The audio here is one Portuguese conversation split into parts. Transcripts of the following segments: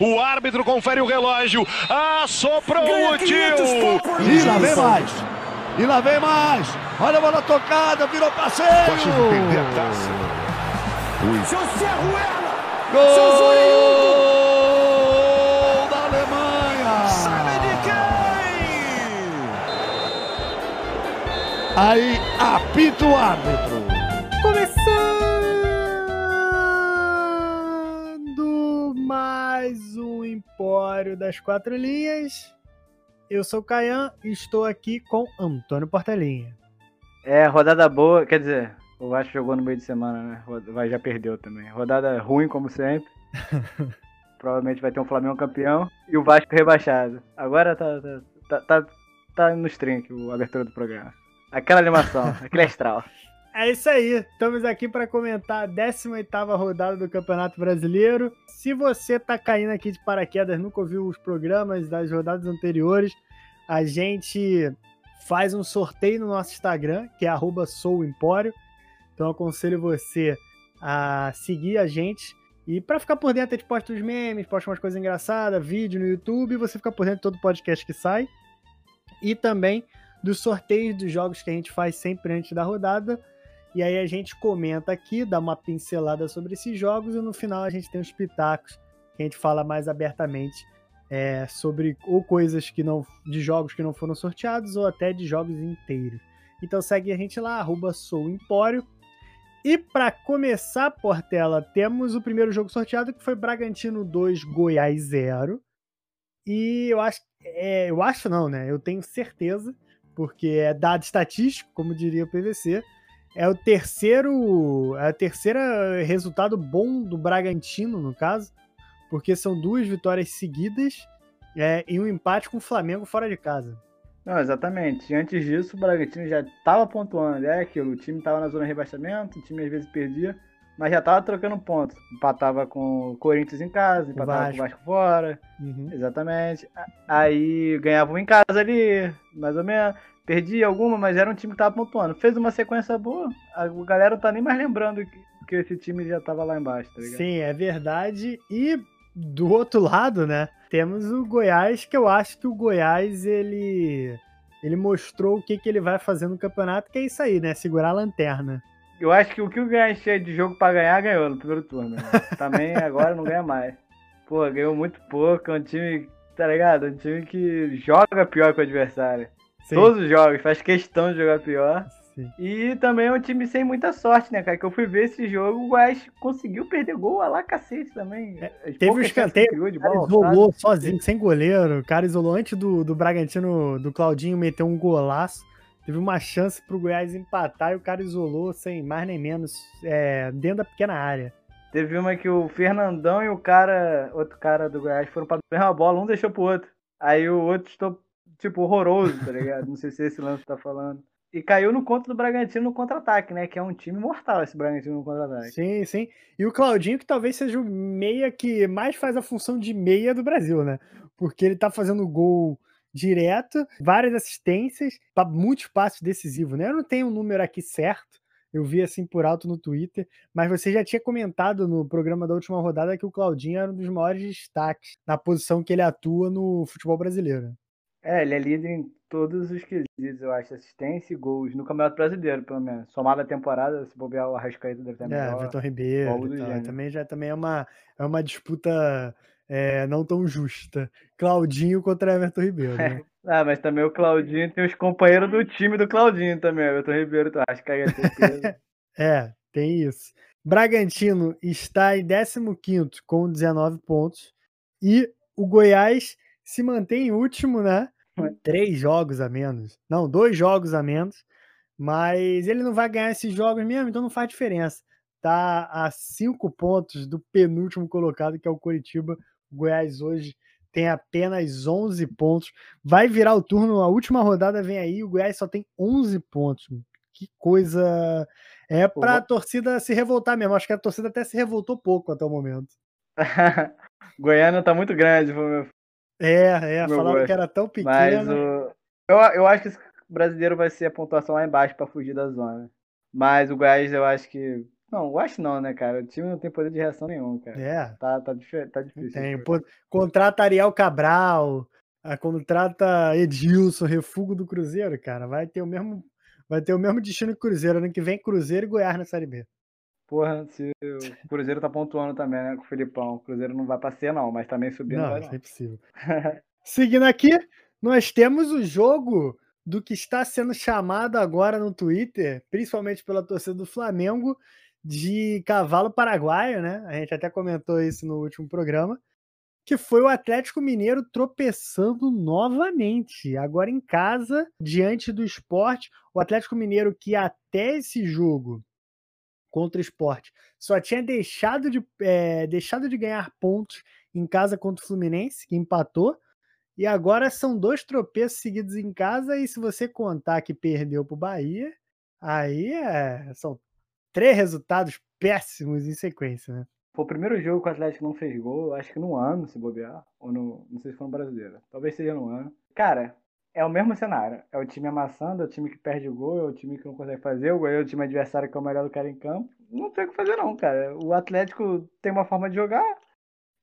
O árbitro confere o relógio. Assoprou o tio. E lá vem mais. E lá vem mais. Olha a bola tocada, virou passeio. Pode perder a taça. Gol da Alemanha. Sabe de quem? Aí apita o árbitro. Empório das Quatro Linhas. Eu sou o Caian e estou aqui com Antônio Portelinha. É, rodada boa, quer dizer, o Vasco jogou no meio de semana, né? Vai, já perdeu também. Rodada ruim, como sempre. Provavelmente vai ter um Flamengo campeão e o Vasco rebaixado. Agora tá, tá, tá, tá, tá no stream aqui, a abertura do programa. Aquela animação, aquele astral. É isso aí, estamos aqui para comentar a 18ª rodada do Campeonato Brasileiro. Se você tá caindo aqui de paraquedas, nunca ouviu os programas das rodadas anteriores, a gente faz um sorteio no nosso Instagram, que é souempório. Então aconselho você a seguir a gente. E para ficar por dentro, a gente posta os memes, posta umas coisas engraçadas, vídeo no YouTube, você fica por dentro de todo podcast que sai. E também dos sorteios dos jogos que a gente faz sempre antes da rodada. E aí a gente comenta aqui, dá uma pincelada sobre esses jogos e no final a gente tem os pitacos que a gente fala mais abertamente é, sobre ou coisas que não de jogos que não foram sorteados ou até de jogos inteiros. Então segue a gente lá, arroba souempório. E para começar, Portela, temos o primeiro jogo sorteado que foi Bragantino 2, Goiás 0. E eu acho, é, eu acho não, né? Eu tenho certeza, porque é dado estatístico, como diria o PVC, é o terceiro, é o terceiro resultado bom do Bragantino, no caso, porque são duas vitórias seguidas é, e um empate com o Flamengo fora de casa. Não, exatamente. E antes disso, o Bragantino já tava pontuando. É aquilo, o time tava na zona de rebaixamento, o time às vezes perdia, mas já tava trocando pontos. Empatava com o Corinthians em casa, empatava com o Vasco fora. Uhum. Exatamente. Aí ganhavam em casa ali, mais ou menos. Perdia alguma, mas era um time que tava pontuando. Fez uma sequência boa, a galera não tá nem mais lembrando que, que esse time já tava lá embaixo, tá ligado? Sim, é verdade. E do outro lado, né, temos o Goiás, que eu acho que o Goiás, ele, ele mostrou o que, que ele vai fazer no campeonato, que é isso aí, né, segurar a lanterna. Eu acho que o que o Goiás tinha de jogo pra ganhar, ganhou no primeiro turno. né? Também agora não ganha mais. Pô, ganhou muito pouco, é um time, tá ligado? Um time que joga pior que o adversário. Sim, Todos os jogos, faz questão de jogar pior. sim. E também é um time sem muita sorte, né, cara? Que eu fui ver esse jogo, o Goiás conseguiu perder gol a lá cacete também. É, Teve um escanteio, o cara bola isolou sozinho, sem goleiro. O cara isolou antes do, do Bragantino, do Claudinho, meter um golaço. Teve uma chance pro Goiás empatar e o cara isolou sem mais nem menos, é, dentro da pequena área. Teve uma que o Fernandão e o cara, outro cara do Goiás foram pra mesma bola, um deixou pro outro. Aí o outro estou, tipo, horroroso, tá ligado? Não sei se é esse lance tá falando. E caiu no conto do Bragantino no contra-ataque, né? Que é um time mortal esse Bragantino no contra-ataque. Sim, sim. E o Claudinho, que talvez seja o meia que mais faz a função de meia do Brasil, né? Porque ele tá fazendo gol direto, várias assistências, muitos passos decisivos, né? Eu não tenho um número aqui certo, eu vi assim por alto no Twitter, mas você já tinha comentado no programa da última rodada que o Claudinho era um dos maiores destaques na posição que ele atua no futebol brasileiro. É, ele é líder em todos os quesitos, eu acho. Assistência e gols no Campeonato Brasileiro, pelo menos. Somada a temporada, se bobear o Arrascaeta deve ter É, melhor. Vitor Ribeiro. Também já também é uma, é uma disputa é, não tão justa. Claudinho contra Everton Ribeiro, né? Ah, mas também o Claudinho tem os companheiros do time do Claudinho também. Everton Ribeiro, tu acha que é certeza. É, tem isso. Bragantino está em 15 com 19 pontos. E o Goiás se mantém em último, né? Com Três jogos a menos. Não, dois jogos a menos. Mas ele não vai ganhar esses jogos mesmo, então não faz diferença. Tá a cinco pontos do penúltimo colocado, que é o Coritiba. O Goiás hoje tem apenas 11 pontos. Vai virar o turno, a última rodada vem aí. O Goiás só tem 11 pontos. Que coisa é pra vou- torcida se revoltar mesmo. Acho que a torcida até se revoltou pouco até o momento. Goiânia tá muito grande, É, é, Meu falaram gosto. que era tão Mas pequeno. o... eu, eu acho que esse brasileiro vai ser a pontuação lá embaixo pra fugir da zona. Mas o Goiás eu acho que Não, eu acho não, né, cara? O time não tem poder de reação nenhum, cara. É. Tá, tá, tá difícil. Tem. Pô, contrata Ariel Cabral, a contrata Edilson, refugo do Cruzeiro, cara. Vai ter o mesmo, vai ter o mesmo destino que Cruzeiro. Ano que vem, Cruzeiro e Goiás na Série B. Porra, se o Cruzeiro tá pontuando também, né, com o Filipão. O Cruzeiro não vai pra ser, não, mas também subindo não, vai não. é possível. Seguindo aqui, nós temos o jogo do que está sendo chamado agora no Twitter, principalmente pela torcida do Flamengo, de cavalo paraguaio, né? A gente até comentou isso no último programa, que foi o Atlético Mineiro tropeçando novamente, agora em casa, diante do esporte. O Atlético Mineiro que até esse jogo contra o esporte só tinha deixado de, é, deixado de ganhar pontos em casa contra o Fluminense, que empatou. E agora são dois tropeços seguidos em casa, e se você contar que perdeu para o Bahia, aí é, são três resultados péssimos em sequência, né? Foi o primeiro jogo que o Atlético não fez gol, acho que no ano, se bobear, ou no, não sei se foi no brasileiro. Talvez seja no ano. Cara, é o mesmo cenário. É o time amassando, é o time que perde o gol, é o time que não consegue fazer, o gol é o time adversário que é o melhor do cara em campo. Não tem o que fazer não, cara. O Atlético tem uma forma de jogar,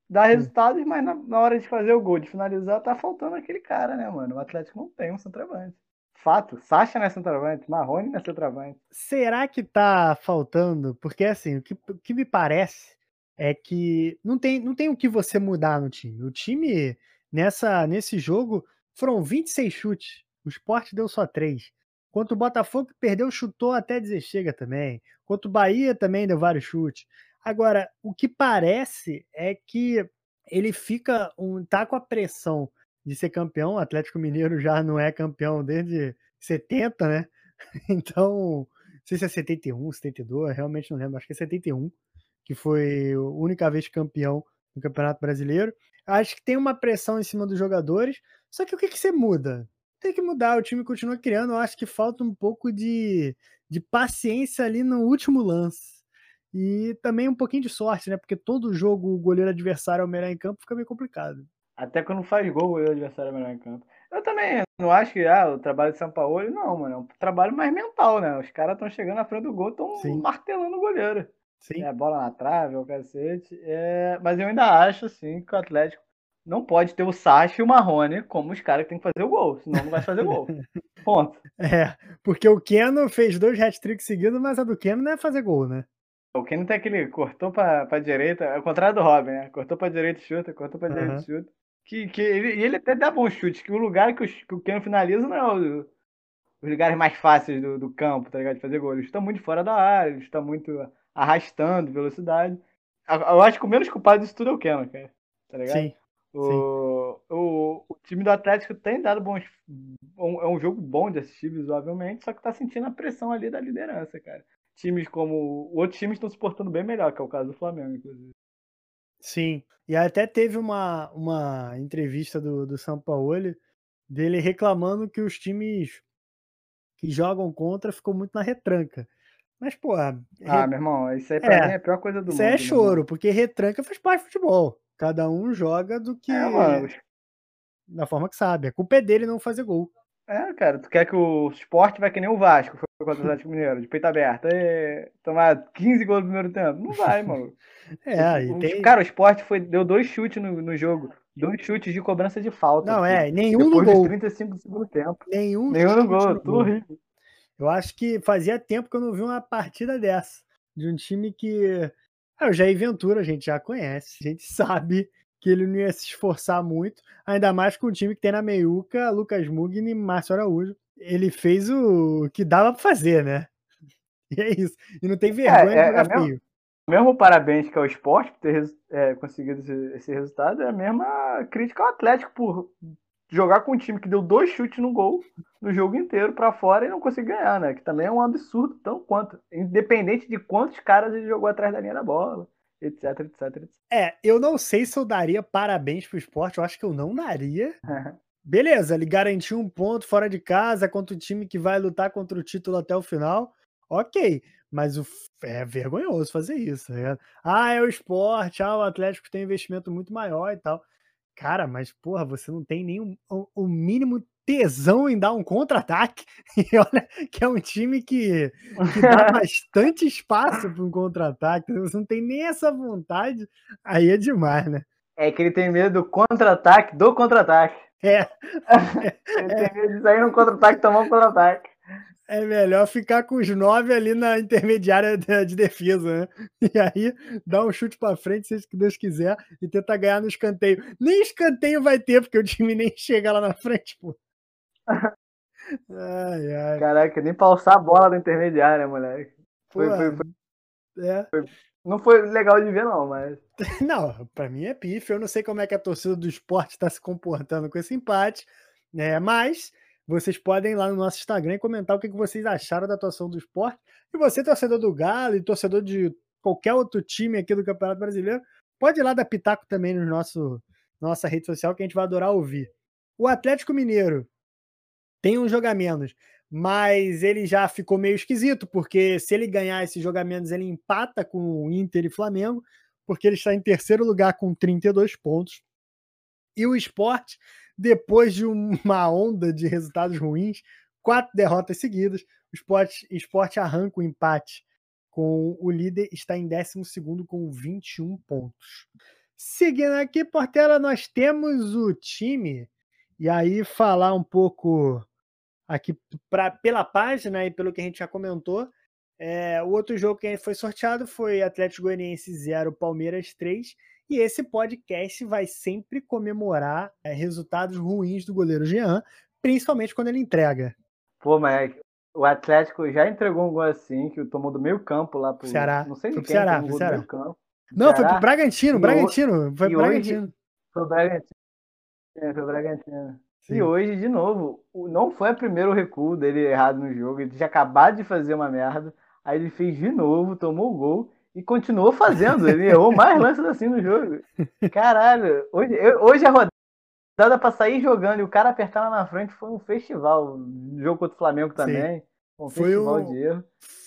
dá resultados, mas na, na, hora de fazer o gol, de finalizar, tá faltando aquele cara, né, mano? O Atlético não tem um centroavante. Fato, Sacha não é centroavante, Marrone não é centroavante. Será que tá faltando? Porque, assim, o que, o que me parece é que não tem, não tem o que você mudar no time. O time, nessa, nesse jogo, foram 26 chutes. O Sport deu só 3. Enquanto o Botafogo perdeu, chutou até dizer chega também. Enquanto o Bahia também deu vários chutes. Agora, o que parece é que ele fica um tá com a pressão de ser campeão. O Atlético Mineiro já não é campeão desde 70, né? Então, não sei se é 71, 72, realmente não lembro, acho que é 71, que foi a única vez campeão no Campeonato Brasileiro. Acho que tem uma pressão em cima dos jogadores, só que o que, que você muda? Tem que mudar, o time continua criando, eu acho que falta um pouco de, de paciência ali no último lance. E também um pouquinho de sorte, né? Porque todo jogo o goleiro adversário é o melhor em campo, fica meio complicado. Até quando faz gol, o goleiro adversário é o melhor em campo. Eu também não acho que ah, o trabalho de São Paulo, não, mano. É um trabalho mais mental, né? Os caras estão chegando na frente do gol, estão martelando o goleiro. Sim. É, bola na trave, o cacete. É... Mas eu ainda acho, assim, que o Atlético não pode ter o Sacha e o Marrone como os caras que tem que fazer o gol, senão não vai fazer gol. Ponto. É, porque o Keno fez dois hat-tricks seguidos, mas a do Keno não é fazer gol, né? O Keno tem aquele cortou pra, pra direita, é o contrário do Robin, né? Cortou pra direita chuta, cortou pra uhum. direita e chuta. Que, que ele, e ele até dá bom chute, que o lugar que o, que o Keno finaliza não é o, os lugares mais fáceis do, do campo, tá ligado? De fazer gol. Ele está muito fora da área, ele está muito arrastando velocidade. Eu acho que o menos culpado disso tudo é o Keno, cara. Tá ligado? Sim. O, o, o, time do Atlético tem dado bons. Um, é um jogo bom de assistir visualmente, só que tá sentindo a pressão ali da liderança, cara. Times como. Outros times estão se portando bem melhor, que é o caso do Flamengo, inclusive. Sim. E até teve uma, uma entrevista do, do São Paulo dele reclamando que os times que jogam contra ficou muito na retranca. Mas, pô. Ah, re... meu irmão, isso aí pra é, mim é a pior coisa do isso mundo. Isso é choro, porque retranca faz parte do futebol. Cada um joga do que. É, mano. Da forma que sabe. A culpa é dele não fazer gol. É, cara, tu quer que o esporte vai que nem o Vasco, foi contra o Atlético Mineiro, de peito aberto, e tomar 15 gols no primeiro tempo? Não vai, mano. é, o, tem... Cara, o esporte foi, deu dois chutes no, no jogo. Dois chutes de cobrança de falta. Não, é, nenhum no gol. 35 do segundo tempo. Nenhum, nenhum no gol, no tudo horrível. Eu acho que fazia tempo que eu não vi uma partida dessa. De um time que. Ah, o Jair Ventura a gente já conhece, a gente sabe que ele não ia se esforçar muito, ainda mais com o time que tem na meiuca Lucas Mugni e Márcio Araújo. Ele fez o que dava pra fazer, né? E é isso. E não tem vergonha é, de jogar é, é mesmo, mesmo parabéns que é o esporte por ter é, conseguido esse, esse, resultado, é a mesma crítica ao Atlético por jogar com um time que deu dois chutes no gol no jogo inteiro para fora e não conseguir ganhar, né? Que também é um absurdo, tão quanto. Independente de quantos caras ele jogou atrás da linha da bola etc, etc, etc. É, eu não sei se eu daria parabéns pro esporte, eu acho que eu não daria. Beleza, ele garantiu um ponto fora de casa contra o time que vai lutar contra o título até o final. Ok, mas o, é vergonhoso fazer isso. Tá ah, é o esporte, ah, o Atlético tem investimento muito maior e tal. Cara, mas porra, você não tem nem o, o mínimo tesão em dar um contra-ataque. E olha que é um time que, que dá bastante espaço para um contra-ataque. Você não tem nem essa vontade, aí é demais, né? É que ele tem medo do contra-ataque do contra-ataque. É. ele tem medo de sair no contra-ataque e tomar um contra-ataque. É melhor ficar com os nove ali na intermediária de defesa, né? E aí dá um chute para frente, seja o que Deus quiser, e tenta ganhar no escanteio. Nem escanteio vai ter, porque o time nem chega lá na frente, pô. Ai, ai. Caraca, nem pra alçar a bola da intermediária, moleque. Foi, foi, foi, é. foi, Não foi legal de ver, não, mas. Não, pra mim é pife. Eu não sei como é que a torcida do esporte está se comportando com esse empate, né? Mas vocês podem ir lá no nosso Instagram comentar o que vocês acharam da atuação do esporte. E você, torcedor do Galo e torcedor de qualquer outro time aqui do Campeonato Brasileiro, pode ir lá dar pitaco também no nosso nossa rede social que a gente vai adorar ouvir. O Atlético Mineiro tem um menos, mas ele já ficou meio esquisito, porque se ele ganhar esses jogamentos, ele empata com o Inter e Flamengo, porque ele está em terceiro lugar com 32 pontos. E o esporte depois de uma onda de resultados ruins, quatro derrotas seguidas, o esporte, arranca o empate com o líder, está em 12 com 21 pontos. Seguindo aqui, Portela, nós temos o time, e aí falar um pouco aqui pra, pela página e pelo que a gente já comentou. É, o outro jogo que foi sorteado foi Atlético Goianiense 0, Palmeiras 3. E esse podcast vai sempre comemorar é, resultados ruins do goleiro Jean, principalmente quando ele entrega. Pô, mas o Atlético já entregou um gol assim, que tomou do meio campo lá pro Ceará. Não sei foi quem, Ceará, tomou Ceará. campo. Não, Ceará. foi pro Bragantino, Bragantino. Foi pro Bragantino. Foi o Bragantino. É, foi o Bragantino. Sim. E hoje, de novo, não foi o primeiro recuo dele errado no jogo. Ele tinha acabado de fazer uma merda. Aí ele fez de novo, tomou o gol e continuou fazendo. Ele errou mais lances assim no jogo. Caralho, hoje, hoje a rodada pra sair jogando e o cara apertar lá na frente foi um festival. O jogo contra o Flamengo também. Um foi festival um... de erro.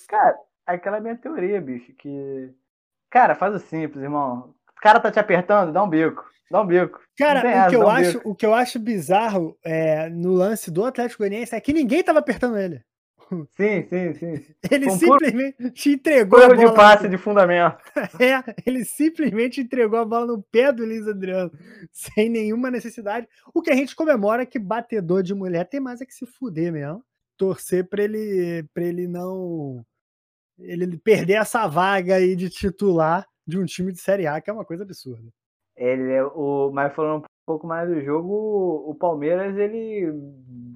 Cara, aquela é a minha teoria, bicho. Que. Cara, faz o simples, irmão. O cara tá te apertando, dá um bico. Dá um bico. Cara, o, asa, que eu um acho, o que eu acho bizarro é, no lance do Atlético Goianiense é que ninguém tava apertando ele. Sim, sim, sim. Ele um simplesmente te entregou a bola. de passe no... de fundamento. É, ele simplesmente entregou a bola no pé do Luiz Adriano, sem nenhuma necessidade. O que a gente comemora é que batedor de mulher tem mais é que se fuder mesmo. Torcer para ele, pra ele não. Ele perder essa vaga aí de titular de um time de Série A, que é uma coisa absurda. Ele é o. Mas falando pouco mais do jogo, o Palmeiras ele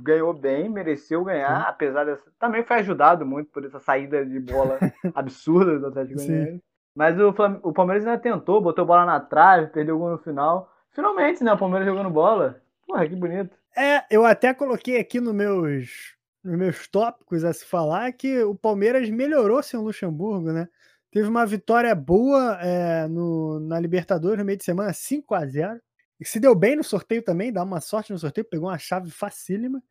ganhou bem, mereceu ganhar, Sim. apesar dessa. Também foi ajudado muito por essa saída de bola absurda do Atlético Mineiro. Mas o, Flam... o Palmeiras ainda tentou, botou bola na trave, perdeu o gol no final. Finalmente, né? O Palmeiras jogando bola. Porra, que bonito. É, eu até coloquei aqui nos meus, nos meus tópicos a se falar que o Palmeiras melhorou sem o Luxemburgo, né? Teve uma vitória boa é, no, na Libertadores no meio de semana, 5 a 0 e se deu bem no sorteio também, dá uma sorte no sorteio, pegou uma chave facílima.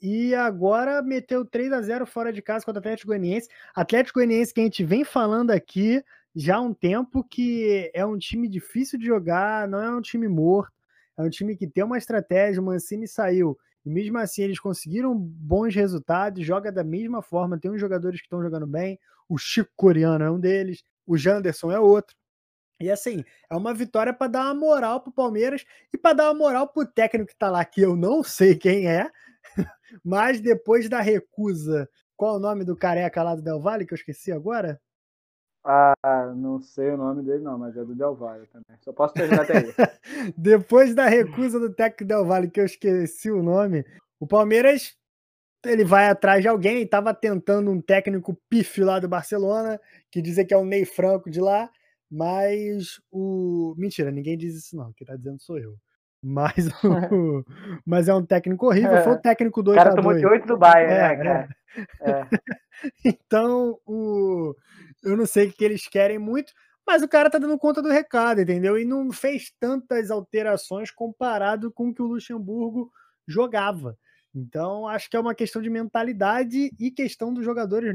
E agora meteu 3 a 0 fora de casa contra o Atlético Goianiense. Atlético Goianiense que a gente vem falando aqui já há um tempo que é um time difícil de jogar, não é um time morto, é um time que tem uma estratégia. O Mancini saiu e mesmo assim eles conseguiram bons resultados, joga da mesma forma. Tem uns jogadores que estão jogando bem, o Chico Coreano é um deles, o Janderson é outro. E assim, é uma vitória para dar uma moral pro Palmeiras e para dar uma moral pro técnico que tá lá, que eu não sei quem é, mas depois da recusa, qual o nome do careca lá do Del Valle, que eu esqueci agora? Ah, não sei o nome dele não, mas é do Del Valle também. Só posso te ajudar até aí. depois da recusa do técnico Del Valle, que eu esqueci o nome, o Palmeiras ele vai atrás de alguém, estava tentando um técnico pífio lá do Barcelona, que dizia que é o Ney Franco de lá, mas o. Mentira, ninguém diz isso, não. Quem tá dizendo sou eu. Mas, o... mas é um técnico horrível. Foi o técnico 2 O cara tomou de 8 do Bayern, é, né, cara? É. É. então, o... eu não sei o que eles querem muito, mas o cara tá dando conta do recado, entendeu? E não fez tantas alterações comparado com o que o Luxemburgo jogava. Então, acho que é uma questão de mentalidade e questão dos jogadores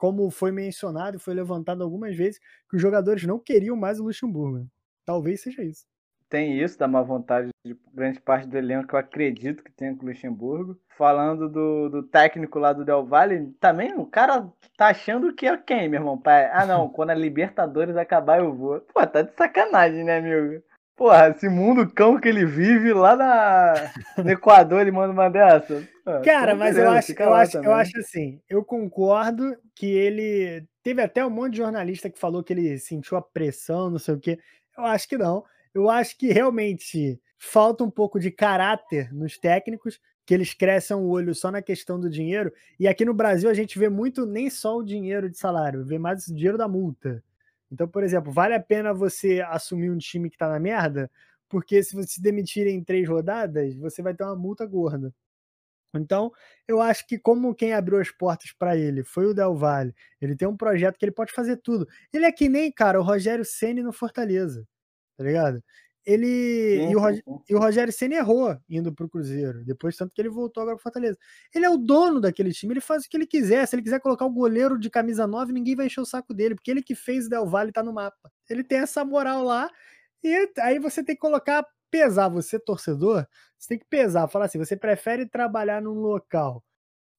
como foi mencionado e foi levantado algumas vezes, que os jogadores não queriam mais o Luxemburgo. Talvez seja isso. tem isso, da má vontade de grande parte do elenco que eu acredito que tem com o Luxemburgo. Falando do, do técnico lá do Del Valle, também o cara tá achando que é quem, meu irmão? Pai? Ah, não, quando a Libertadores acabar eu vou. Pô, tá de sacanagem, né, amigo? Porra, esse mundo cão que ele vive lá na, no Equador, ele manda uma dessa. Cara, mas eu acho, eu, acho, eu acho assim, eu concordo que ele. Teve até um monte de jornalista que falou que ele sentiu a pressão, não sei o quê. Eu acho que não. Eu acho que realmente falta um pouco de caráter nos técnicos, que eles crescem o olho só na questão do dinheiro. E aqui no Brasil a gente vê muito nem só o dinheiro de salário, vê mais o dinheiro da multa. Então, por exemplo, vale a pena você assumir um time que tá na merda, porque se você se demitir em três rodadas, você vai ter uma multa gorda. Então, eu acho que como quem abriu as portas para ele foi o Del Valle, ele tem um projeto que ele pode fazer tudo. Ele é que nem, cara, o Rogério Ceni no Fortaleza tá ligado? Ele. Sim, e, o Rog... e o Rogério Senna errou indo pro Cruzeiro. Depois, tanto que ele voltou agora pro Fortaleza. Ele é o dono daquele time, ele faz o que ele quiser. Se ele quiser colocar o goleiro de camisa 9, ninguém vai encher o saco dele, porque ele que fez o Del Valle tá no mapa. Ele tem essa moral lá, e aí você tem que colocar, pesar, você torcedor, você tem que pesar, falar assim: você prefere trabalhar num local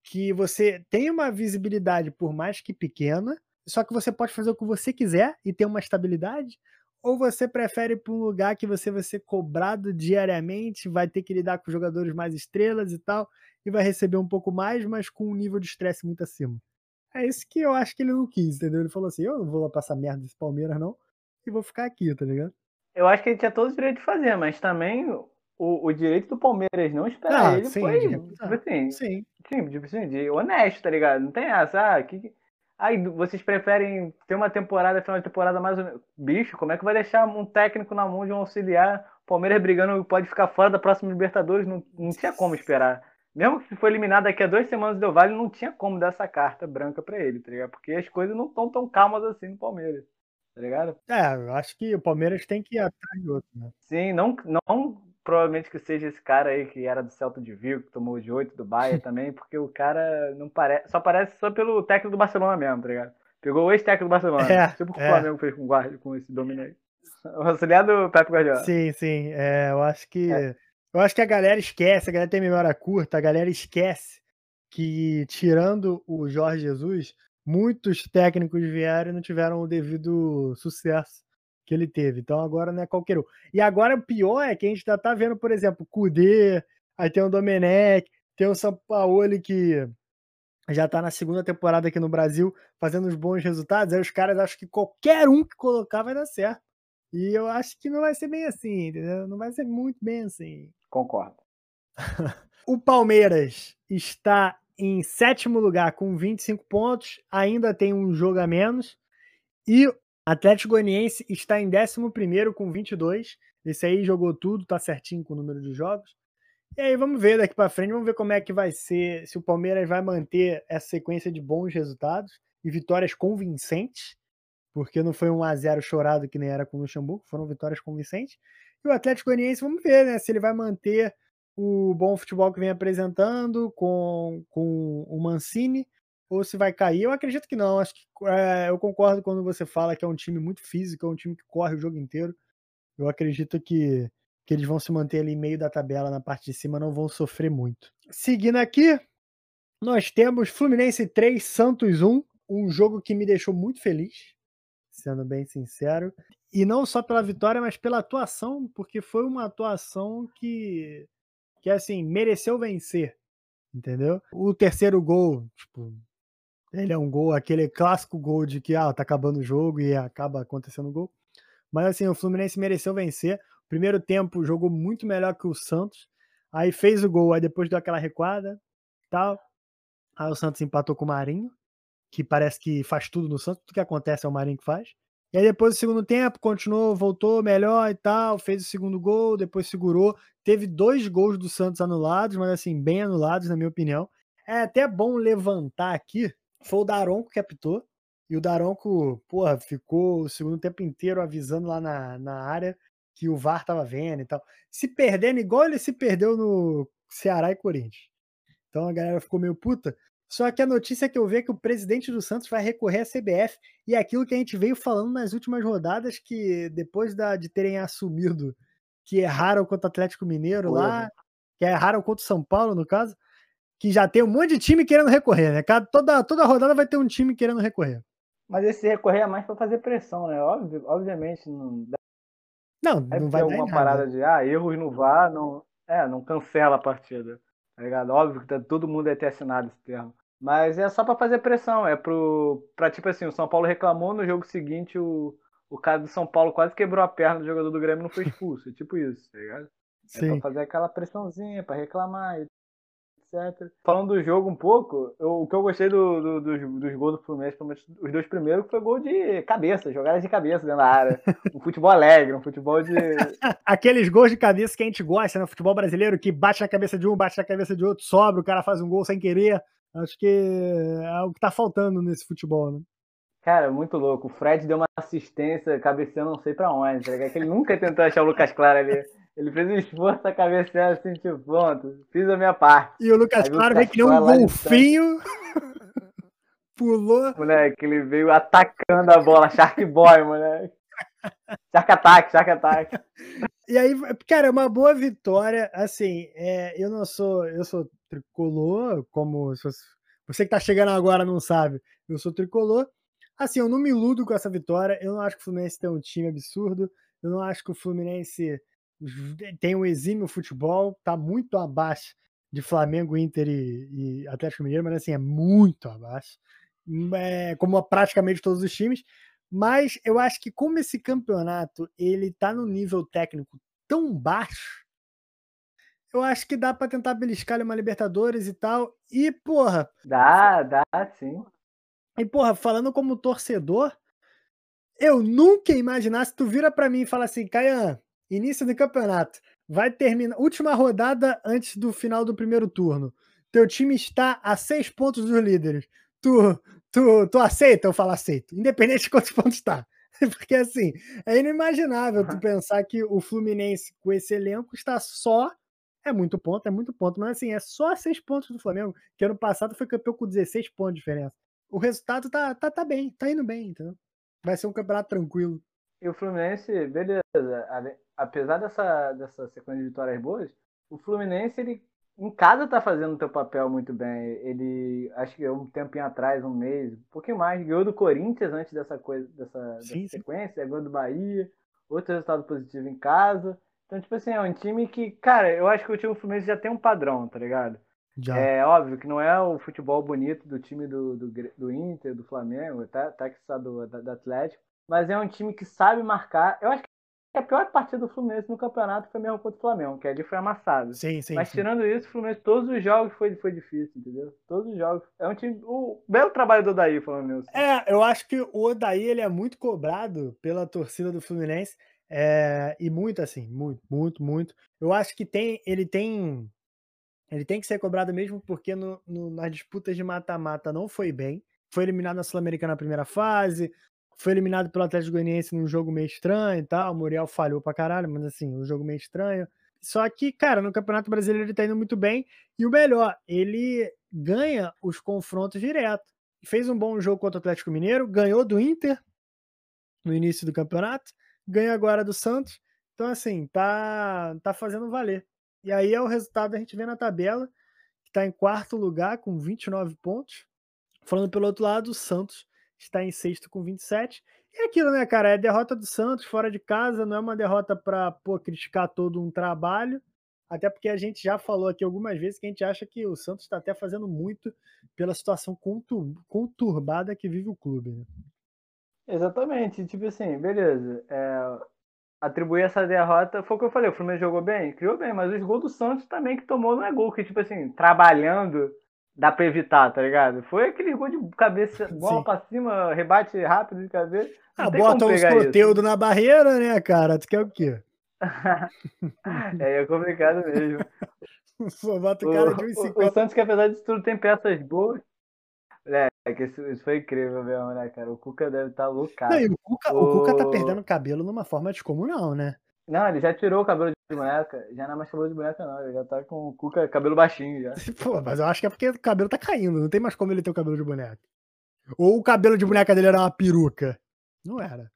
que você tem uma visibilidade, por mais que pequena, só que você pode fazer o que você quiser e ter uma estabilidade, ou você prefere ir para um lugar que você vai ser cobrado diariamente, vai ter que lidar com jogadores mais estrelas e tal, e vai receber um pouco mais, mas com um nível de estresse muito acima? É isso que eu acho que ele não quis, entendeu? Ele falou assim: eu não vou lá passar merda desse Palmeiras, não, e vou ficar aqui, tá ligado? Eu acho que ele tinha todo o direito de fazer, mas também o, o direito do Palmeiras não esperar ah, ele sim, foi, tipo assim, sim. Sim, tipo assim, de honesto, tá ligado? Não tem essa, ah, que, Aí vocês preferem ter uma temporada, final de temporada mais ou menos. Bicho, como é que vai deixar um técnico na mão de um auxiliar? Palmeiras brigando pode ficar fora da próxima Libertadores? Não, não tinha como esperar. Mesmo que for eliminado daqui a duas semanas do Vale, não tinha como dar essa carta branca para ele, tá ligado? Porque as coisas não estão tão calmas assim no Palmeiras, tá ligado? É, eu acho que o Palmeiras tem que ir atrás de outro, né? Sim, não, não provavelmente que seja esse cara aí que era do Celta de Vigo, que tomou de 8 do Bahia também, porque o cara não parece. Só parece só pelo técnico do Barcelona mesmo, tá ligado? Pegou o ex-técnico do Barcelona. É, tipo o que é. o Flamengo fez com Guarda, com esse domínio aí. O auxiliar do Pepe Guardiola. Sim, sim. É, eu acho que. É. Eu acho que a galera esquece, a galera tem memória curta, a galera esquece que, tirando o Jorge Jesus, muitos técnicos vieram e não tiveram o devido sucesso que ele teve. Então agora não é qualquer um. E agora o pior é que a gente já tá vendo, por exemplo, o Kudê, aí tem o Domenech, tem o Sampaoli que já tá na segunda temporada aqui no Brasil fazendo os bons resultados. Aí os caras acham que qualquer um que colocar vai dar certo. E eu acho que não vai ser bem assim, entendeu? Não vai ser muito bem assim. Concordo. o Palmeiras está em sétimo lugar com 25 pontos, ainda tem um jogo a menos. E Atlético Goianiense está em 11 com 22. Esse aí jogou tudo, tá certinho com o número de jogos. E aí vamos ver daqui para frente, vamos ver como é que vai ser, se o Palmeiras vai manter essa sequência de bons resultados e vitórias convincentes, porque não foi um a 0 chorado que nem era com o Luxemburgo, foram vitórias convincentes. E o Atlético Goianiense, vamos ver, né, se ele vai manter o bom futebol que vem apresentando com, com o Mancini ou se vai cair. Eu acredito que não. Acho que é, eu concordo quando você fala que é um time muito físico, é um time que corre o jogo inteiro. Eu acredito que, que eles vão se manter ali meio da tabela na parte de cima, não vão sofrer muito. Seguindo aqui, nós temos Fluminense 3, Santos 1, um jogo que me deixou muito feliz, sendo bem sincero. E não só pela vitória, mas pela atuação, porque foi uma atuação que, que assim, mereceu vencer entendeu? O terceiro gol, tipo, ele é um gol, aquele clássico gol de que ah, tá acabando o jogo e acaba acontecendo o gol. Mas assim, o Fluminense mereceu vencer. Primeiro tempo jogou muito melhor que o Santos. Aí fez o gol, aí depois deu aquela recuada, tal. Aí o Santos empatou com o Marinho, que parece que faz tudo no Santos, tudo que acontece é o Marinho que faz. E aí depois do segundo tempo, continuou, voltou melhor e tal, fez o segundo gol, depois segurou. Teve dois gols do Santos anulados, mas assim, bem anulados, na minha opinião. É até bom levantar aqui foi o Daronco que apitou. E o Daronco, porra, ficou o segundo tempo inteiro avisando lá na, na área que o VAR tava vendo e tal. Se perdendo, igual ele se perdeu no Ceará e Corinthians. Então a galera ficou meio puta. Só que a notícia que eu vi é que o presidente do Santos vai recorrer à CBF e é aquilo que a gente veio falando nas últimas rodadas, que depois da, de terem assumido que erraram contra o Atlético Mineiro lá, que erraram contra o São Paulo, no caso, que já tem um monte de time querendo recorrer, né? Toda, toda rodada vai ter um time querendo recorrer. Mas esse recorrer é mais para fazer pressão, né? Obviamente, não não, não vai ter alguma parada de ah, erros no VAR, não, é, não cancela a partida. Tá ligado? Óbvio que tá, todo mundo deve ter assinado esse termo. Mas é só para fazer pressão, é pro. Pra tipo assim, o São Paulo reclamou no jogo seguinte, o, o cara do São Paulo quase quebrou a perna do jogador do Grêmio e não foi expulso. É tipo isso, tá ligado? É Sim. pra fazer aquela pressãozinha, para reclamar, etc. Falando do jogo um pouco, eu, o que eu gostei do, do, dos, dos gols do Fluminense, os dois primeiros, foi gol de cabeça, jogadas de cabeça dentro da área. Um futebol alegre, um futebol de. Aqueles gols de cabeça que a gente gosta no né? futebol brasileiro, que bate na cabeça de um, bate na cabeça de outro, sobra, o cara faz um gol sem querer. Acho que é o que tá faltando nesse futebol, né? Cara, muito louco. O Fred deu uma assistência, cabeceando não sei pra onde, tá Que ele nunca tentou achar o Lucas Claro ali. Ele fez um esforço a cabecear assim, tipo, pronto, fiz a minha parte. E o Lucas Claro veio nem um golfinho. Pulou. Moleque, ele veio atacando a bola, Shark Boy, moleque. Shark Attack, Shark Attack. E aí, cara, é uma boa vitória. Assim, é, eu não sou. Eu sou tricolor, como você que tá chegando agora não sabe. Eu sou tricolor. Assim, eu não me iludo com essa vitória. Eu não acho que o Fluminense tem um time absurdo. Eu não acho que o Fluminense tem um exímio futebol, tá muito abaixo de Flamengo, Inter e, e Atlético Mineiro, mas assim, é muito abaixo, é, como praticamente todos os times. Mas eu acho que como esse campeonato ele tá no nível técnico tão baixo, eu acho que dá para tentar beliscar uma Libertadores e tal. E, porra. Dá, dá, sim. E, porra, falando como torcedor, eu nunca imaginasse. Tu vira para mim e fala assim, Caian, início do campeonato, vai terminar, última rodada antes do final do primeiro turno. Teu time está a seis pontos dos líderes. Tu, tu, tu aceita? Eu falo aceito, independente de quantos pontos está. Porque assim, é inimaginável tu pensar que o Fluminense com esse elenco está só. É muito ponto, é muito ponto, mas assim, é só seis pontos do Flamengo, que ano passado foi campeão com 16 pontos de diferença. O resultado tá, tá, tá bem, tá indo bem, entendeu? Vai ser um campeonato tranquilo. E o Fluminense, beleza, apesar dessa, dessa sequência de vitórias boas, o Fluminense, ele em casa tá fazendo o seu papel muito bem. Ele, acho que um tempinho atrás, um mês, um pouquinho mais, ganhou do Corinthians antes dessa coisa, dessa, sim, dessa sequência, ganhou do Bahia, outro resultado positivo em casa. Então, tipo assim, é um time que, cara, eu acho que o time do Fluminense já tem um padrão, tá ligado? Já. É óbvio que não é o futebol bonito do time do, do, do Inter, do Flamengo, tá, tá que está do, do Atlético, mas é um time que sabe marcar. Eu acho que a pior partida do Fluminense no campeonato foi mesmo contra o Flamengo, que ali foi amassado. Sim, sim. Mas sim. tirando isso, o Fluminense, todos os jogos foi, foi difícil, entendeu? Todos os jogos. É um time. O belo trabalho do Odaí, falando isso. É, eu acho que o Odaí ele é muito cobrado pela torcida do Fluminense. É, e muito assim, muito, muito, muito. Eu acho que tem, ele tem. Ele tem que ser cobrado mesmo porque no, no nas disputas de mata-mata não foi bem. Foi eliminado na Sul-Americana na primeira fase, foi eliminado pelo Atlético Goianiense num jogo meio estranho e tal. O Muriel falhou pra caralho, mas assim, um jogo meio estranho. Só que, cara, no Campeonato Brasileiro ele tá indo muito bem. E o melhor, ele ganha os confrontos direto. Fez um bom jogo contra o Atlético Mineiro, ganhou do Inter no início do campeonato, ganha agora do Santos. Então, assim, tá, tá fazendo valer. E aí é o resultado a gente vê na tabela, que tá em quarto lugar com 29 pontos. Falando pelo outro lado, o Santos está em sexto com 27. E é aquilo, né, cara? É derrota do Santos fora de casa, não é uma derrota para criticar todo um trabalho. Até porque a gente já falou aqui algumas vezes que a gente acha que o Santos está até fazendo muito pela situação conturbada que vive o clube. Né? Exatamente. Tipo assim, beleza. É, atribuir essa derrota foi o que eu falei. O Fluminense jogou bem? Criou bem, mas os gols do Santos também que tomou não é gol, que, tipo assim, trabalhando dá pra evitar, tá ligado? Foi aquele gol de cabeça, bola Sim. pra cima, rebate rápido de cabeça. Ah, bota uns conteúdo na barreira, né, cara? Tu quer o quê? é, é complicado mesmo. Pô, bota o cara de 1,50. O, o Santos, que apesar disso tudo, tem peças boas. É, que isso, isso, foi incrível mesmo, né, cara? O Cuca deve estar tá loucado. Não, o, Cuca, o... o Cuca tá perdendo cabelo numa forma descomunal, né? Não, ele já tirou o cabelo de boneca. Já não é mais cabelo de boneca, não. Ele já tá com o cuca, cabelo baixinho já. Pô, mas eu acho que é porque o cabelo tá caindo. Não tem mais como ele ter o cabelo de boneca. Ou o cabelo de boneca dele era uma peruca. Não era.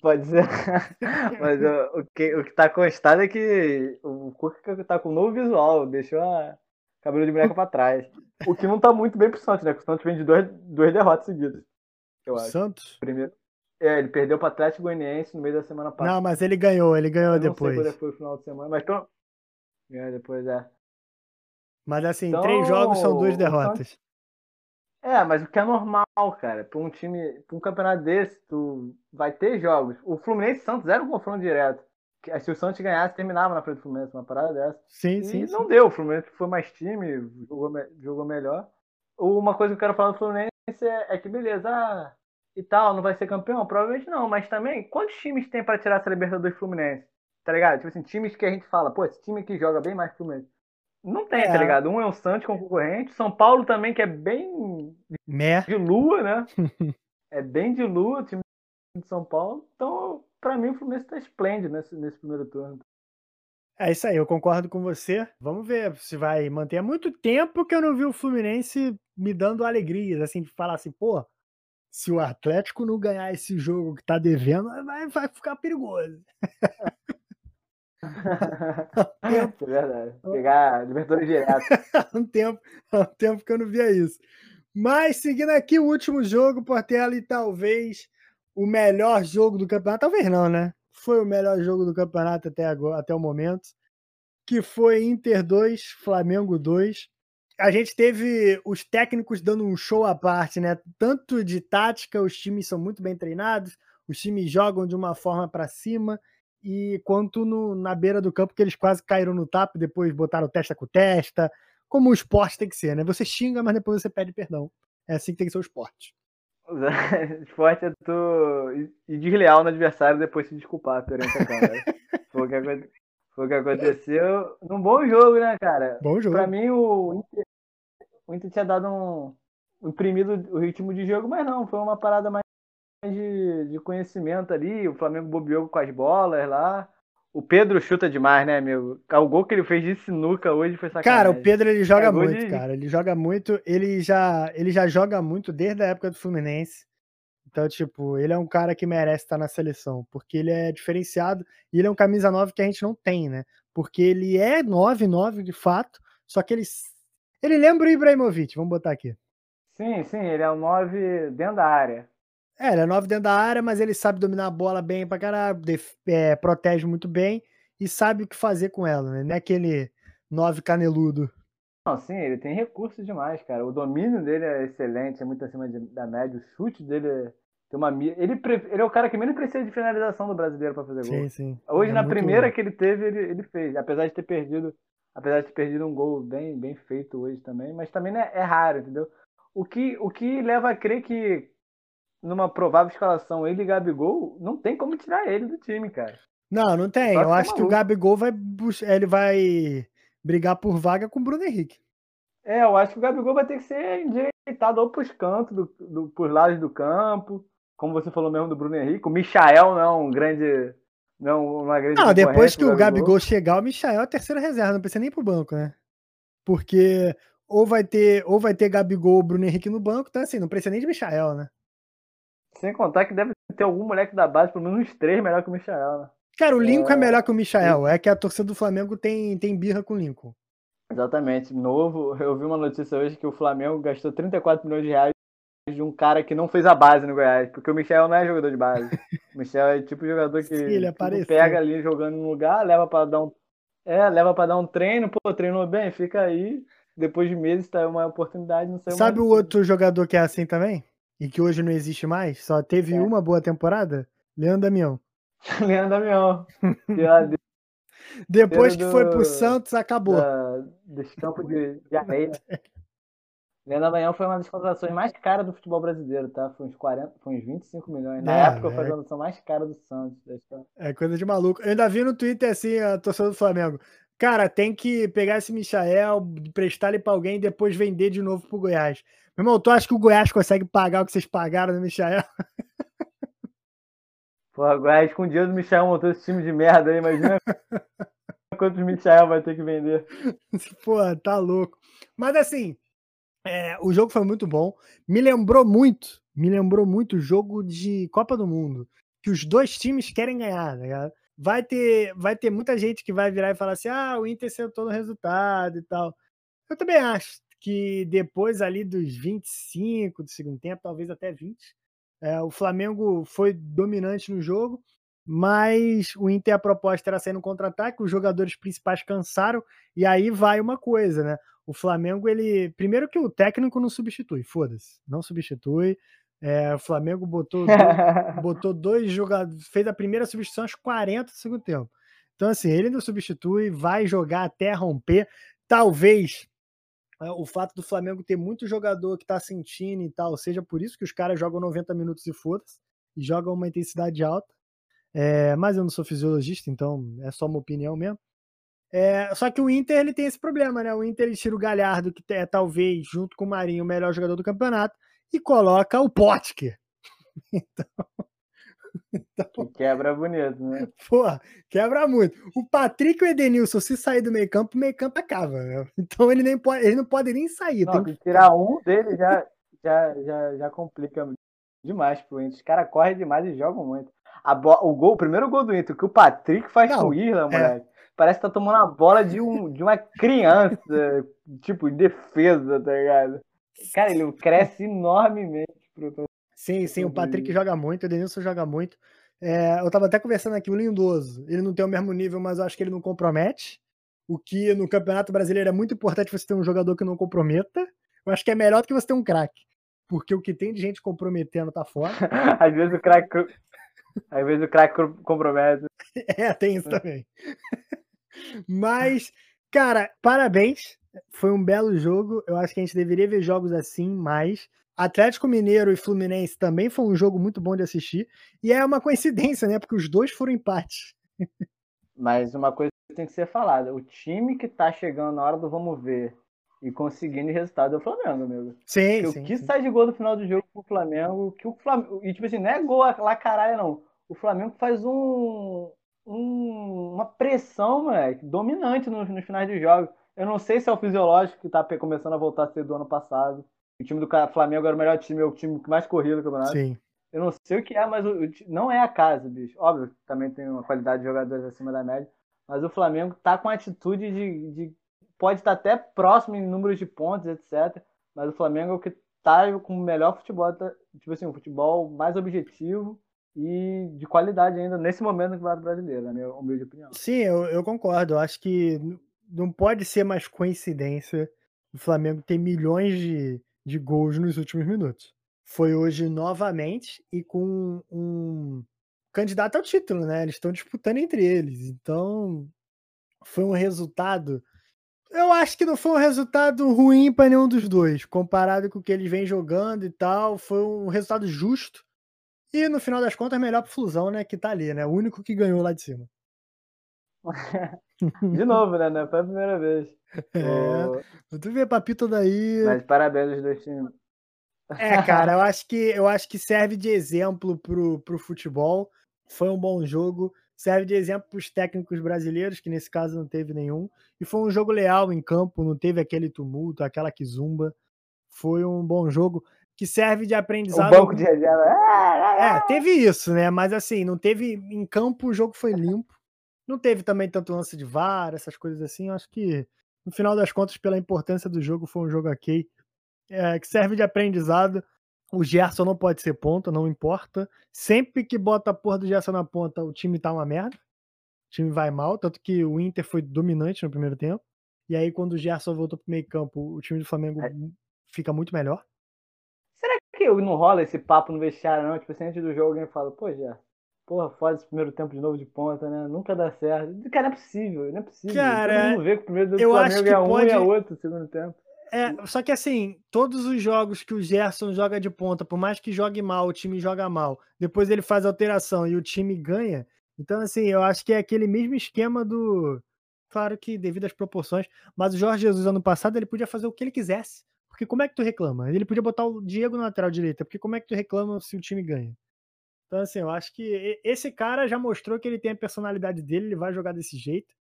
Pode ser. Mas o, o, que, o que tá constado é que o Cuca tá com um novo visual, deixou a cabelo de boneca pra trás. O que não tá muito bem pro Santos, né? Porque o Santos vem de duas, duas derrotas seguidas. Eu acho. Santos? Primeiro. É, ele perdeu pro Atlético Goianiense no meio da semana passada. Não, mas ele ganhou, ele ganhou Eu depois. Não sei quando foi o final de semana, mas então. É, depois é. Mas assim, Então, três jogos são duas o derrotas. É, mas o que é normal, cara, pra um time, pra um campeonato desse, tu vai ter jogos. O Fluminense e Santos era um confronto direto. Se o Santos ganhasse, terminava na frente do Fluminense, uma parada dessa. Sim, E sim. sim. não deu, o Fluminense foi mais time, jogou, jogou melhor. Uma coisa que eu quero falar do Fluminense é, é que, beleza, ah, e tal, não vai ser campeão? Provavelmente não, mas também, quantos times tem pra tirar essa Libertadores Fluminense? Tá ligado? Tipo assim, times que a gente fala, pô, esse time aqui joga bem mais que o Fluminense. Não tem, É. tá ligado? Um é o Santos com concorrente, São Paulo também, que é bem Mé. de lua, né? é bem de lua o time de São Paulo. Então, pra mim, o Fluminense tá esplêndido nesse, nesse primeiro turno. É isso aí, eu concordo com você. Vamos ver se vai manter. Há muito tempo que eu não vi o Fluminense me dando alegrias, assim, de falar assim, pô, se o Atlético não ganhar esse jogo que tá devendo, vai, vai ficar perigoso. é verdade. Pegar Libertadores direto. Há um tempo, há um tempo que eu não via isso. Mas seguindo aqui o último jogo, Portela, e talvez o melhor jogo do campeonato, talvez não, né? Foi o melhor jogo do campeonato até agora, até o momento, que foi Inter 2, Flamengo 2. A gente teve os técnicos dando um show à parte, né? Tanto de tática, os times são muito bem treinados, os times jogam de uma forma para cima, e quanto no- na beira do campo, que eles quase caíram no tapa, depois botaram testa com testa, como o esporte tem que ser, né? Você xinga, mas depois você pede perdão. É assim que tem que ser o esporte. Esporte é tu ir desleal no adversário e depois se desculpar perante a. Foi o que, aconte- foi o que aconteceu num bom jogo, né, cara? Bom jogo. Pra mim, o Inter, o Inter tinha dado um. imprimido o ritmo de jogo, mas não, foi uma parada mais de, de conhecimento ali. O Flamengo bobeou com as bolas lá. O Pedro chuta demais, né, amigo? O gol que ele fez de sinuca hoje foi sacanagem. Cara, o Pedro ele joga É muito, de- cara. Ele joga muito. Ele já, ele já joga muito desde a época do Fluminense. Então, tipo, ele é um cara que merece estar na seleção, porque ele é diferenciado e ele é um camisa 9 que a gente não tem, né? Porque ele é 9-9 de fato, só que ele ele lembra o Ibrahimovic, vamos botar aqui. Sim, sim, ele é o 9 dentro da área. É, ele é 9 dentro da área, mas ele sabe dominar a bola bem pra caralho, é, protege muito bem e sabe o que fazer com ela, né? Não é aquele 9 caneludo. Não, sim, ele tem recursos demais, cara. O domínio dele é excelente, é muito acima de- da média. O chute dele é, tem uma. Ele, ele é o cara que menos precisa de finalização do brasileiro pra fazer gol. Sim, sim. Hoje, É na primeira que ele teve, ele, ele fez. Apesar de ter perdido. Apesar de ter perdido um gol bem, bem feito hoje também, mas também né, é raro, entendeu? O que, o que leva a crer que numa provável escalação ele e Gabigol, não tem como tirar ele do time, cara. Não, não tem. Eu acho que o. Gabigol vai ele vai brigar por vaga com o Bruno Henrique. É, eu acho que o Gabigol vai ter que ser endireitado ou pros cantos, do, do, pros lados do campo. Como você falou mesmo do Bruno Henrique. O Michael não é um grande. Não, uma grande. Não, depois que o Gabigol chegar, o Michael é a terceira reserva, não precisa nem pro banco, né? Porque ou vai ter, ou vai ter Gabigol ou Bruno Henrique no banco, então assim, não precisa nem de Michael, né? Sem contar que deve ter algum moleque da base, pelo menos uns três melhor que o Michael, né? Cara, o Lincoln é, É, melhor que o Michael, é que a torcida do Flamengo tem, tem birra com o Lincoln. Exatamente. Novo, eu vi uma notícia hoje que o Flamengo gastou 34 milhões de reais de um cara que não fez a base no Goiás, porque o Michel não é jogador de base. o Michel é tipo jogador que apareceu. pega ali jogando no lugar, leva pra dar um é, leva para dar um treino, pô, treinou bem, fica aí. Depois de meses tá uma oportunidade, não sei Sabe o outro jogador que é assim também? E que hoje não existe mais? Só teve É. uma boa temporada? Leandro Damião. Leandro Damião. Depois que foi pro Santos, acabou. da, dos campos de, de areia. Leandro Damião foi uma das contratações mais caras do futebol brasileiro, tá? Foi uns 40, foi uns 25 milhões. Na É, época foi a é. contratação mais cara do Santos. É coisa de maluco. Eu ainda vi no Twitter assim, a torcida do Flamengo. Cara, tem que pegar esse Michael, prestar ele pra alguém e depois vender de novo pro Goiás. Meu irmão, tu acha que o Goiás consegue pagar o que vocês pagaram no Michael? Pô, agora com o dinheiro do Michel montou esse time de merda aí, imagina quantos Michel vai ter que vender. Pô, tá louco. Mas assim, é, o jogo foi muito bom. Me lembrou muito, me lembrou muito o jogo de Copa do Mundo. que os dois times querem ganhar, tá? Vai ter, vai ter muita gente que vai virar e falar assim: ah, o Inter sentou no resultado e tal. Eu também acho que depois ali dos 25 do segundo tempo, talvez até 20, é, o Flamengo foi dominante no jogo, mas o Inter a proposta era sair no contra-ataque, os jogadores principais cansaram, e aí vai uma coisa, né? O Flamengo, ele. Primeiro que o técnico não substitui, foda-se, não substitui. É, o Flamengo botou, dois, botou dois jogadores, fez a primeira substituição aos 40 do segundo tempo. Então, assim, ele não substitui, vai jogar até romper. Talvez é, o fato do Flamengo ter muito jogador que tá sentindo e tal, seja por isso que os caras jogam 90 minutos e foda-se, e jogam uma intensidade alta. É, mas eu não sou fisiologista, então é só uma opinião mesmo. É, só que o Inter ele tem esse problema, né? O Inter ele tira o Galhardo, que é talvez, junto com o Marinho, o melhor jogador do campeonato, e coloca o Potker. então, então, quebra bonito, né? Porra, quebra muito. O Patrick e o Edenilson, se sair do meio campo, o meio campo acaba. Né? Então ele nem pode, ele não pode nem sair. Não, tem que tirar um dele já, já, já, já complica demais pro Inter. Os caras correm demais e jogam muito. Bo... o, gol, o primeiro gol do Inter, que o Patrick faz não, com o Irla, é. moleque. Parece que tá tomando a bola de, um, de uma criança, tipo, em defesa, tá ligado? Cara, ele cresce enormemente pro, Sim, sim, o Patrick joga muito, o Denilson joga muito. É, eu tava até conversando aqui, o Lindoso, ele não tem o mesmo nível, mas eu acho que ele não compromete. O que no Campeonato Brasileiro é muito importante você ter um jogador que não comprometa. Eu acho que é melhor do que você ter um craque. Porque o que tem de gente comprometendo tá fora. Às vezes o craque. Às vezes o craque compromete. É, tem isso também. Mas, cara, parabéns. Foi um belo jogo. Eu acho que a gente deveria ver jogos assim mais. Atlético Mineiro e Fluminense também foi um jogo muito bom de assistir. E é uma coincidência, né? Porque os dois foram empates. Mas uma coisa que tem que ser falada: o time que tá chegando na hora do vamos ver e conseguindo resultado é o Flamengo, amigo. Sim, Porque sim. O que sim. sai de gol no final do jogo pro Flamengo, que o Flamengo. E tipo assim, não é gol lá caralho, não. O Flamengo faz um, um uma pressão, moleque, dominante nos, nos finais de jogo. Eu não sei se é o fisiológico que tá começando a voltar a ser do ano passado. O time do Flamengo era o melhor time, é o time que mais corria do campeonato. Sim. Eu não sei o que é, mas o, não é a casa, bicho. Óbvio, também tem uma qualidade de jogadores acima da média. Mas o Flamengo tá com a atitude de, de. pode estar até próximo em números de pontos, etc. Mas o Flamengo é o que tá com o melhor futebol, tá, tipo assim, um futebol mais objetivo e de qualidade ainda nesse momento do Campeonato Brasileiro, na minha humilde opinião. Sim, eu, eu concordo. Eu acho que não pode ser mais coincidência o Flamengo ter milhões de, de gols nos últimos minutos. Foi hoje novamente e com um candidato ao título, né? Eles estão disputando entre eles. Então, foi um resultado. Eu acho que não foi um resultado ruim para nenhum dos dois, comparado com o que eles vêm jogando e tal. Foi um resultado justo. E no final das contas, melhor pro Flusão, né? Que tá ali, né? O único que ganhou lá de cima. de novo, né? Não foi a primeira vez. É, tu vê papito daí. Mas parabéns aos dois times. É, cara, eu acho que eu acho que serve de exemplo pro, pro futebol. Foi um bom jogo. Serve de exemplo para os técnicos brasileiros, que nesse caso não teve nenhum. E foi um jogo leal em campo, não teve aquele tumulto, aquela que zumba. Foi um bom jogo que serve de aprendizado. O banco de reserva. É, teve isso, né? Mas assim, não teve. Em campo o jogo foi limpo. Não teve também tanto lance de VAR, essas coisas assim. Eu acho que no final das contas, pela importância do jogo, foi um jogo ok, é, que serve de aprendizado. O Gerson não pode ser ponta, não importa. Sempre que bota a porra do Gerson na ponta, o time tá uma merda. O time vai mal, tanto que o Inter foi dominante no primeiro tempo. E aí, quando o Gerson voltou pro meio campo, o time do Flamengo é. fica muito melhor. Que não rola esse papo no vestiário, não? Tipo, assim, antes do jogo alguém fala, pô, Gerson, porra, faz esse primeiro tempo de novo de ponta, né? Nunca dá certo. Cara, não é possível, não é possível. Cara, Todo mundo vê que o primeiro do Flamengo é um pode... e é outro no segundo tempo. É, só que assim, todos os jogos que o Gerson joga de ponta, por mais que jogue mal, o time joga mal, depois ele faz alteração e o time ganha. Então, assim, eu acho que é aquele mesmo esquema do. Claro que devido às proporções, mas o Jorge Jesus ano passado ele podia fazer o que ele quisesse. Porque como é que tu reclama? Ele podia botar o Diego na lateral direita, porque como é que tu reclama se o time ganha? Então, assim, eu acho que esse cara já mostrou que ele tem a personalidade dele, ele vai jogar desse jeito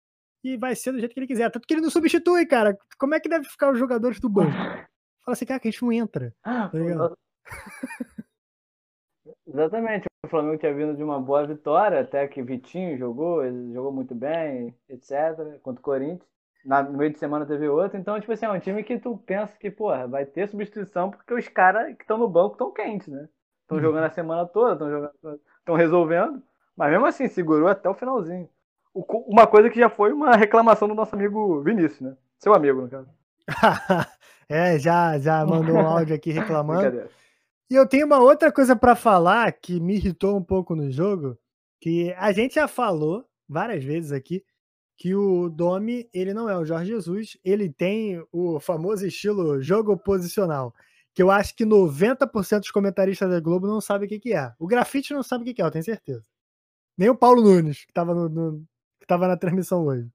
e vai ser do jeito que ele quiser. Tanto que ele não substitui, cara. Como é que deve ficar os jogadores do banco? Fala assim, cara, que a gente não entra. Tá Exatamente. o Flamengo tinha vindo de uma boa vitória, até que Vitinho jogou, ele jogou muito bem, etc., contra o Corinthians. Na, no meio de semana teve outro, então, tipo assim, é um time que tu pensa que, porra, vai ter substituição porque os caras que estão no banco estão quentes, né? Estão uhum. jogando a semana toda, estão jogando, estão resolvendo, mas mesmo assim, segurou até o finalzinho. O, uma coisa que já foi uma reclamação do nosso amigo Vinícius, né? Seu amigo, no caso. é, já, já mandou um áudio aqui reclamando. E eu tenho uma outra coisa para falar que me irritou um pouco no jogo, que a gente já falou várias vezes aqui que o Domi, ele não é o Jorge Jesus, ele tem o famoso estilo jogo posicional, que eu acho que 90% dos comentaristas da Globo não sabem o que, que é. O grafite não sabe o que, que é, eu tenho certeza. Nem o Paulo Nunes, que estava no, no, que tava na transmissão hoje.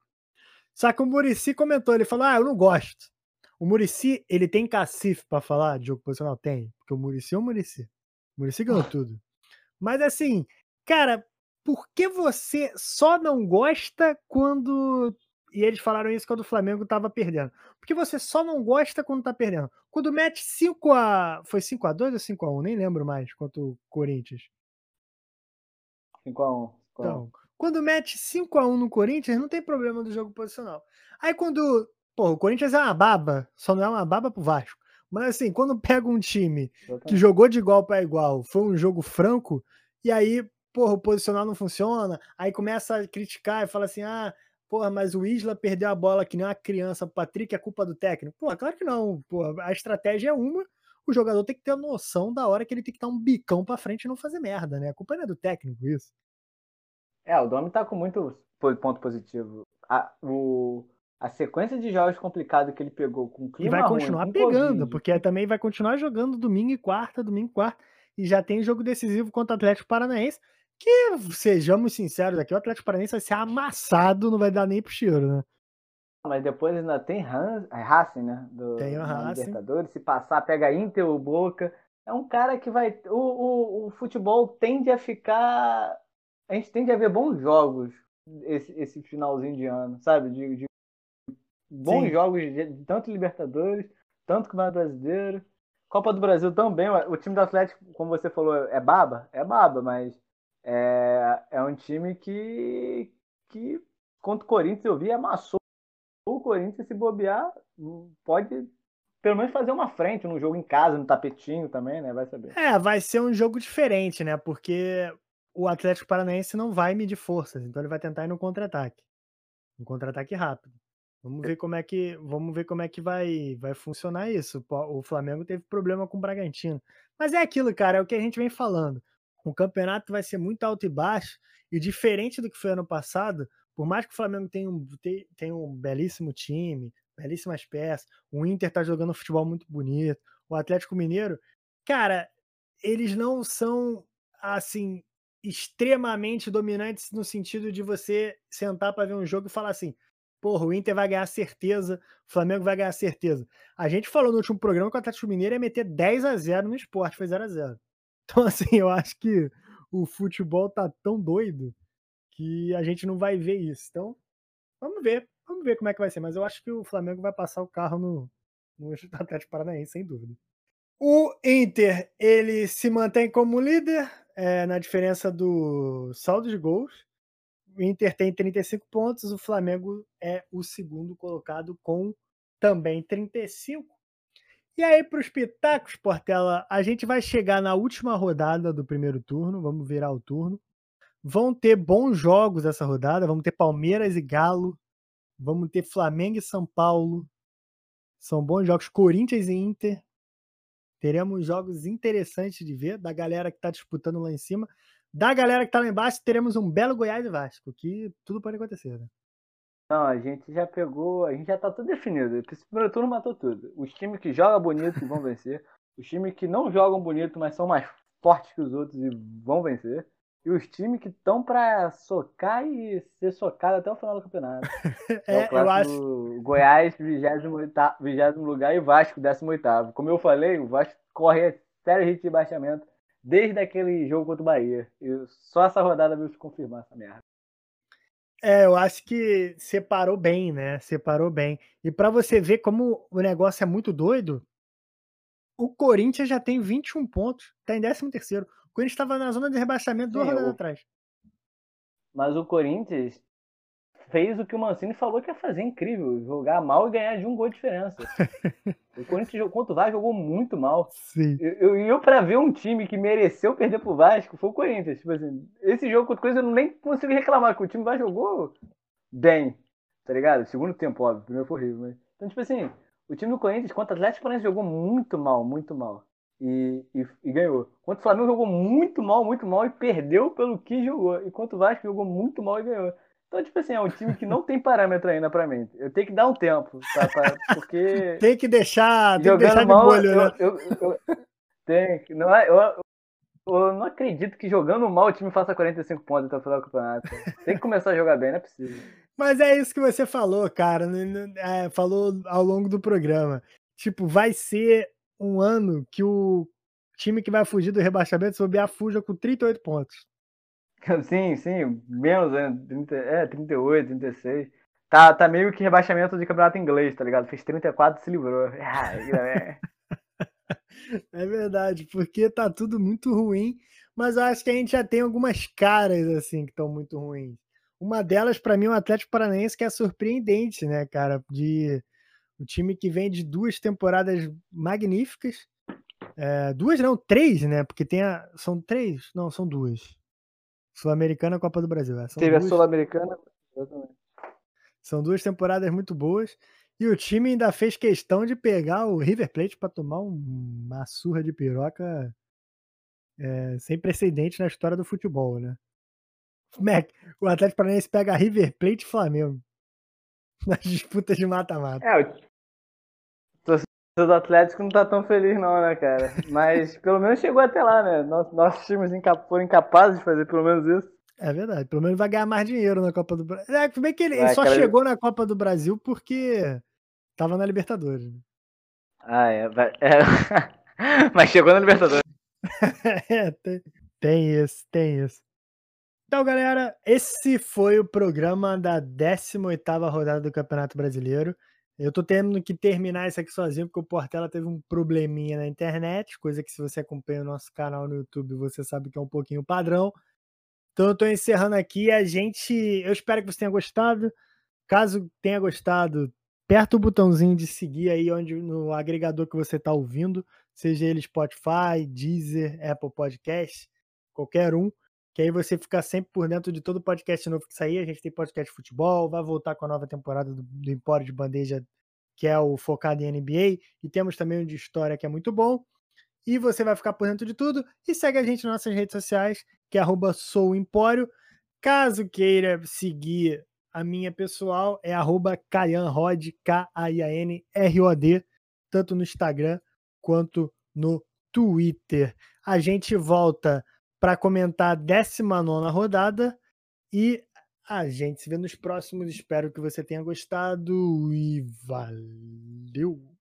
Só que o Murici comentou, ele falou: Ah, eu não gosto. O Murici, ele tem cacife para falar de jogo posicional? Tem, porque o Murici é o Murici. O Murici ganhou tudo. Mas assim, cara, por que você só não gosta quando. E eles falaram isso quando o Flamengo tava perdendo. Porque você só não gosta quando tá perdendo. Quando mete 5 a. Foi 5 a 2 ou 5 a 1 Nem lembro mais quanto o Corinthians. 5 a 1 Então, quando mete 5 a 1 no Corinthians, não tem problema do jogo posicional. Aí quando Pô, o Corinthians é uma baba, só não é uma baba pro Vasco. Mas assim, quando pega um time que jogou de igual para igual, foi um jogo franco, e aí, porra, o posicional não funciona, aí começa a criticar e fala assim: ah, porra, mas o Isla perdeu a bola que nem uma criança, o Patrick é culpa do técnico. Pô, claro que não. Porra, a estratégia é uma, o jogador tem que ter a noção da hora que ele tem que dar um bicão pra frente e não fazer merda, né? A culpa não é do técnico, isso. É, o Domi tá com muito ponto positivo. A, o, a sequência de jogos complicado que ele pegou com o clima E vai continuar ruim, pegando, COVID. porque também vai continuar jogando domingo e quarta, domingo e quarta, e já tem jogo decisivo contra o Atlético Paranaense, que, sejamos sinceros aqui, o Atlético Paranaense vai ser amassado, não vai dar nem pro cheiro, né? Mas depois ainda tem Hans, é Racing, né? Do, tem o Racing. Libertadores, se passar, pega Inter ou Boca. É um cara que vai... O, o, o futebol tende a ficar... A gente tende a ver bons jogos esse, esse finalzinho de ano, sabe? De, de bons Sim. jogos, de, tanto Libertadores, tanto Campeonato Brasileiro. Copa do Brasil também. O time do Atlético, como você falou, é baba? É baba, mas é, é um time que, que contra o Corinthians eu vi, amassou o Corinthians se bobear, pode pelo menos fazer uma frente no jogo em casa, no tapetinho também, né? Vai saber. É, vai ser um jogo diferente, né? Porque o Atlético Paranaense não vai medir forças, então ele vai tentar ir no contra-ataque. Um contra-ataque rápido. Vamos ver como é que, vamos ver como é que vai, vai funcionar isso. O Flamengo teve problema com o Bragantino. Mas é aquilo, cara, é o que a gente vem falando. O campeonato vai ser muito alto e baixo, e diferente do que foi ano passado, por mais que o Flamengo tenha um, tenha um belíssimo time, belíssimas peças, o Inter tá jogando um futebol muito bonito, o Atlético Mineiro, cara, eles não são assim extremamente dominantes no sentido de você sentar para ver um jogo e falar assim: porra, o Inter vai ganhar certeza, o Flamengo vai ganhar certeza. A gente falou no último programa que o Atlético Mineiro ia meter 10 a 0 no esporte, foi 0 a 0 Então, assim, eu acho que o futebol tá tão doido que a gente não vai ver isso. Então, vamos ver, vamos ver como é que vai ser. Mas eu acho que o Flamengo vai passar o carro no, no Atlético Paranaense, sem dúvida. O Inter, ele se mantém como líder é, na diferença do saldo de gols o Inter tem 35 pontos, o Flamengo é o segundo colocado com também 35. E aí, para os pitacos, Portela, a gente vai chegar na última rodada do primeiro turno, vamos virar o turno. Vão ter bons jogos essa rodada, vamos ter Palmeiras e Galo, vamos ter Flamengo e São Paulo. São bons jogos, Corinthians e Inter. Teremos jogos interessantes de ver, da galera que está disputando lá em cima. Da galera que tá lá embaixo, teremos um belo Goiás e Vasco, que tudo pode acontecer, né? Não, a gente já pegou, a gente já tá tudo definido. Esse primeiro turno matou tudo. Os times que jogam bonito vão vencer. Os times que não jogam bonito, mas são mais fortes que os outros e vão vencer. E os times que estão para socar e ser socado até o final do campeonato. é, é eu acho. Goiás, 28 lugar, e Vasco, 18. Como eu falei, o Vasco corre sério risco de baixamento desde aquele jogo contra o Bahia. Eu, só essa rodada veio se confirmar essa merda. É, eu acho que separou bem, né? Separou bem. E para você ver como o negócio é muito doido, o Corinthians já tem 21 pontos, tá em 13 terceiro. O Corinthians estava na zona de rebaixamento duas rodadas atrás. Mas o Corinthians fez o que o Mancini falou que ia fazer incrível, jogar mal e ganhar de um gol de diferença. o Corinthians contra o Vasco jogou muito mal. Sim. Eu, eu, eu para ver um time que mereceu perder pro Vasco foi o Corinthians. Tipo assim, esse jogo contra o Corinthians eu nem consigo reclamar, que o time Vasco jogou bem, tá ligado? Segundo tempo, óbvio, primeiro foi horrível, mas... Então, tipo assim, o time do Corinthians contra o Atlético Paranaense jogou muito mal, muito mal. E, e, e, ganhou. Contra o Flamengo jogou muito mal, muito mal e perdeu pelo que jogou. E contra o Vasco jogou muito mal e ganhou. Então, tipo assim, é um time que não tem parâmetro ainda pra mim. Eu tenho que dar um tempo, tá? Pra, porque. tem que deixar, tem que deixar mal, de molho, eu, né? Eu, eu, tem. Não é, eu, eu não acredito que jogando mal o time faça 45 pontos até o final do campeonato. Tem que começar a jogar bem, não é possível. Mas é isso que você falou, cara. É, falou ao longo do programa. Tipo, vai ser um ano que o time que vai fugir do rebaixamento, se bobear, fuja com 38 pontos. Sim, sim, menos, né? 30, é, 38, 36. Tá, tá meio que rebaixamento de campeonato inglês, tá ligado? Fez 34 e se livrou. é. é verdade, porque tá tudo muito ruim, mas eu acho que a gente já tem algumas caras, assim, que estão muito ruins. Uma delas, para mim, é o Atlético Paranaense, que é surpreendente, né, cara? De o time que vem de duas temporadas magníficas. É, duas não, três, né? Porque tem a. São três? Não, são duas. Sul-Americana e Copa do Brasil. É, Teve duas... a Sul-Americana. São duas temporadas muito boas. E o time ainda fez questão de pegar o River Plate para tomar uma surra de piroca é, sem precedente na história do futebol, né? Mac, o Atlético Paranaense pega River Plate e Flamengo nas disputas de mata-mata. É, o do Atlético não tá tão feliz não, né, cara? Mas pelo menos chegou até lá, né? Nossos, nossos times foram incapazes de fazer pelo menos isso. É verdade, pelo menos vai ganhar mais dinheiro na Copa do Brasil. É, bem que ele, vai, ele só cara... chegou na Copa do Brasil porque tava na Libertadores. Né? Ah, é. É... Mas chegou na Libertadores. é, tem, tem isso, tem isso. Então, galera, esse foi o programa da 18ª rodada do Campeonato Brasileiro. Eu tô tendo que terminar isso aqui sozinho, porque o Portela teve um probleminha na internet, coisa que se você acompanha o nosso canal no YouTube, você sabe que é um pouquinho padrão. Então eu tô encerrando aqui. A gente. Eu espero que você tenha gostado. Caso tenha gostado, aperta o botãozinho de seguir aí onde no agregador que você está ouvindo, seja ele Spotify, Deezer, Apple Podcast, qualquer um que aí você fica sempre por dentro de todo podcast novo que sair. A gente tem podcast de futebol, vai voltar com a nova temporada do, do Empório de Bandeja, que é o focado em NBA, e temos também um de história que é muito bom. E você vai ficar por dentro de tudo. E segue a gente nas nossas redes sociais, que é souempório. Caso queira seguir a minha pessoal, é arroba Kayanrod, K-A-I-A-N-R-O-D, tanto no Instagram quanto no Twitter. A gente volta para comentar a 19 rodada e a gente se vê nos próximos. Espero que você tenha gostado e valeu!